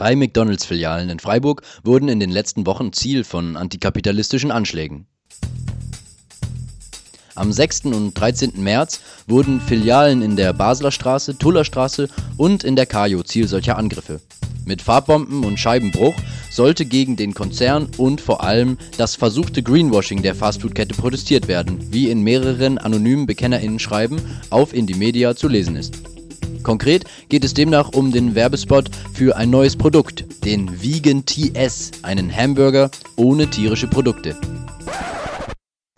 Drei McDonalds-Filialen in Freiburg wurden in den letzten Wochen Ziel von antikapitalistischen Anschlägen. Am 6. und 13. März wurden Filialen in der Basler Straße, Tuller Straße und in der Kajo Ziel solcher Angriffe. Mit Farbbomben und Scheibenbruch sollte gegen den Konzern und vor allem das versuchte Greenwashing der Fastfood-Kette protestiert werden, wie in mehreren anonymen BekennerInnen-Schreiben auf Indymedia zu lesen ist. Konkret geht es demnach um den Werbespot für ein neues Produkt, den Vegan TS, einen Hamburger ohne tierische Produkte.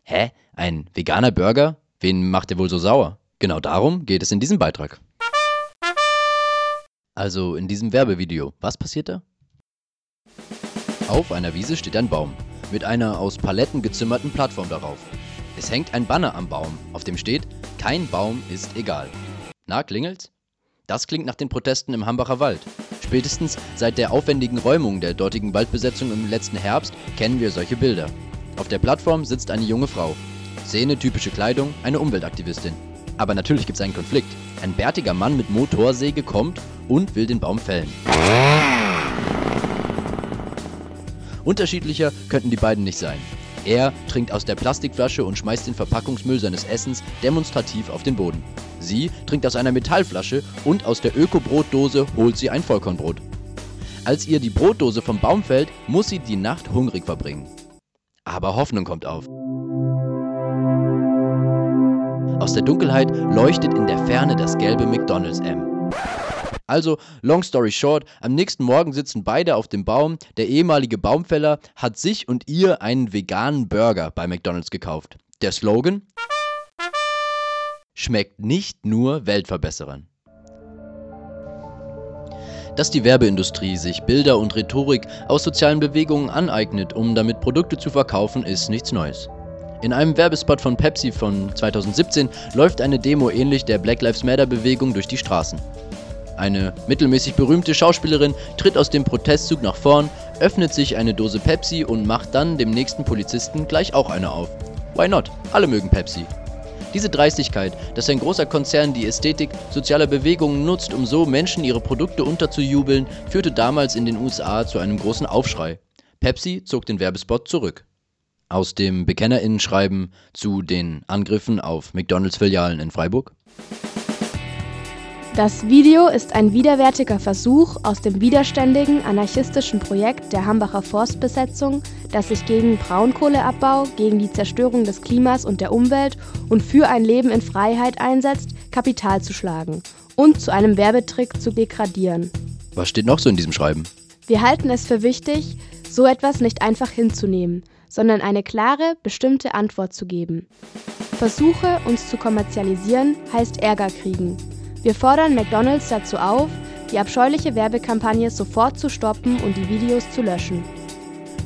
Hä? Ein veganer Burger? Wen macht er wohl so sauer? Genau darum geht es in diesem Beitrag. Also in diesem Werbevideo, was passiert da? Auf einer Wiese steht ein Baum mit einer aus Paletten gezimmerten Plattform darauf. Es hängt ein Banner am Baum, auf dem steht: Kein Baum ist egal. Na, klingelt's? Das klingt nach den Protesten im Hambacher Wald. Spätestens seit der aufwendigen Räumung der dortigen Waldbesetzung im letzten Herbst kennen wir solche Bilder. Auf der Plattform sitzt eine junge Frau. Szene, typische Kleidung, eine Umweltaktivistin. Aber natürlich gibt es einen Konflikt. Ein bärtiger Mann mit Motorsäge kommt und will den Baum fällen. Unterschiedlicher könnten die beiden nicht sein. Er trinkt aus der Plastikflasche und schmeißt den Verpackungsmüll seines Essens demonstrativ auf den Boden. Sie trinkt aus einer Metallflasche und aus der Öko-Brotdose holt sie ein Vollkornbrot. Als ihr die Brotdose vom Baum fällt, muss sie die Nacht hungrig verbringen. Aber Hoffnung kommt auf. Aus der Dunkelheit leuchtet in der Ferne das gelbe McDonald's M. Also, long story short, am nächsten Morgen sitzen beide auf dem Baum. Der ehemalige Baumfäller hat sich und ihr einen veganen Burger bei McDonald's gekauft. Der Slogan? Schmeckt nicht nur Weltverbesserern. Dass die Werbeindustrie sich Bilder und Rhetorik aus sozialen Bewegungen aneignet, um damit Produkte zu verkaufen, ist nichts Neues. In einem Werbespot von Pepsi von 2017 läuft eine Demo ähnlich der Black Lives Matter Bewegung durch die Straßen. Eine mittelmäßig berühmte Schauspielerin tritt aus dem Protestzug nach vorn, öffnet sich eine Dose Pepsi und macht dann dem nächsten Polizisten gleich auch eine auf. Why not? Alle mögen Pepsi. Diese Dreistigkeit, dass ein großer Konzern die Ästhetik sozialer Bewegungen nutzt, um so Menschen ihre Produkte unterzujubeln, führte damals in den USA zu einem großen Aufschrei. Pepsi zog den Werbespot zurück. Aus dem Bekennerinnenschreiben zu den Angriffen auf McDonalds-Filialen in Freiburg. Das Video ist ein widerwärtiger Versuch aus dem widerständigen anarchistischen Projekt der Hambacher Forstbesetzung, das sich gegen Braunkohleabbau, gegen die Zerstörung des Klimas und der Umwelt und für ein Leben in Freiheit einsetzt, Kapital zu schlagen und zu einem Werbetrick zu degradieren. Was steht noch so in diesem Schreiben? Wir halten es für wichtig, so etwas nicht einfach hinzunehmen, sondern eine klare, bestimmte Antwort zu geben. Versuche, uns zu kommerzialisieren, heißt Ärger kriegen. Wir fordern McDonald's dazu auf, die abscheuliche Werbekampagne sofort zu stoppen und die Videos zu löschen.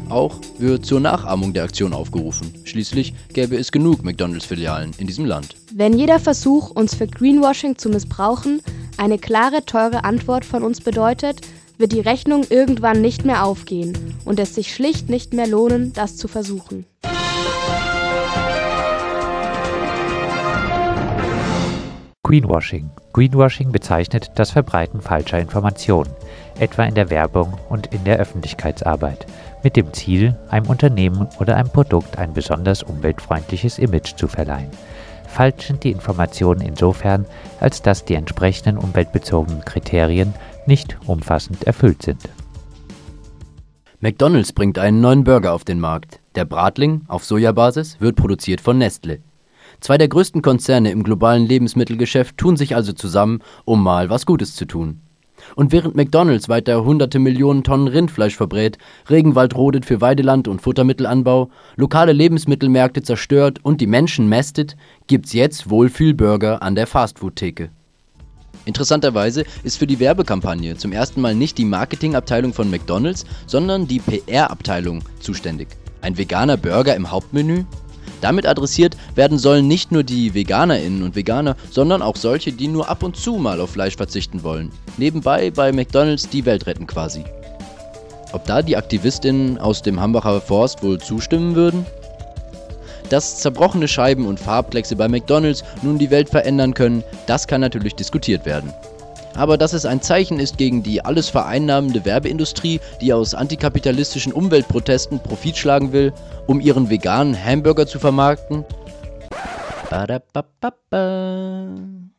Auch wird zur Nachahmung der Aktion aufgerufen. Schließlich gäbe es genug McDonalds-Filialen in diesem Land. Wenn jeder Versuch, uns für Greenwashing zu missbrauchen, eine klare, teure Antwort von uns bedeutet, wird die Rechnung irgendwann nicht mehr aufgehen und es sich schlicht nicht mehr lohnen, das zu versuchen. Greenwashing. Greenwashing bezeichnet das Verbreiten falscher Informationen, etwa in der Werbung und in der Öffentlichkeitsarbeit, mit dem Ziel, einem Unternehmen oder einem Produkt ein besonders umweltfreundliches Image zu verleihen. Falsch sind die Informationen insofern, als dass die entsprechenden umweltbezogenen Kriterien nicht umfassend erfüllt sind. McDonald's bringt einen neuen Burger auf den Markt. Der Bratling auf Sojabasis wird produziert von Nestle. Zwei der größten Konzerne im globalen Lebensmittelgeschäft tun sich also zusammen, um mal was Gutes zu tun. Und während McDonalds weiter hunderte Millionen Tonnen Rindfleisch verbrät, Regenwald rodet für Weideland und Futtermittelanbau, lokale Lebensmittelmärkte zerstört und die Menschen mästet, gibt's jetzt Wohlfühlburger an der Fastfood-Theke. Interessanterweise ist für die Werbekampagne zum ersten Mal nicht die Marketingabteilung von McDonalds, sondern die PR-Abteilung zuständig. Ein veganer Burger im Hauptmenü? Damit adressiert werden sollen nicht nur die Veganerinnen und Veganer, sondern auch solche, die nur ab und zu mal auf Fleisch verzichten wollen. Nebenbei bei McDonald's die Welt retten quasi. Ob da die Aktivistinnen aus dem Hambacher Forst wohl zustimmen würden? Dass zerbrochene Scheiben und Farbkleckse bei McDonald's nun die Welt verändern können, das kann natürlich diskutiert werden. Aber dass es ein Zeichen ist gegen die alles vereinnahmende Werbeindustrie, die aus antikapitalistischen Umweltprotesten Profit schlagen will, um ihren veganen Hamburger zu vermarkten? Ba.